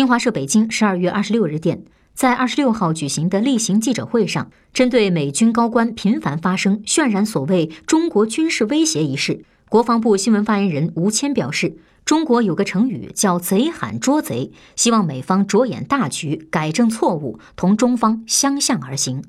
新华社北京十二月二十六日电，在二十六号举行的例行记者会上，针对美军高官频繁发声渲染所谓中国军事威胁一事，国防部新闻发言人吴谦表示，中国有个成语叫贼喊捉贼，希望美方着眼大局，改正错误，同中方相向而行。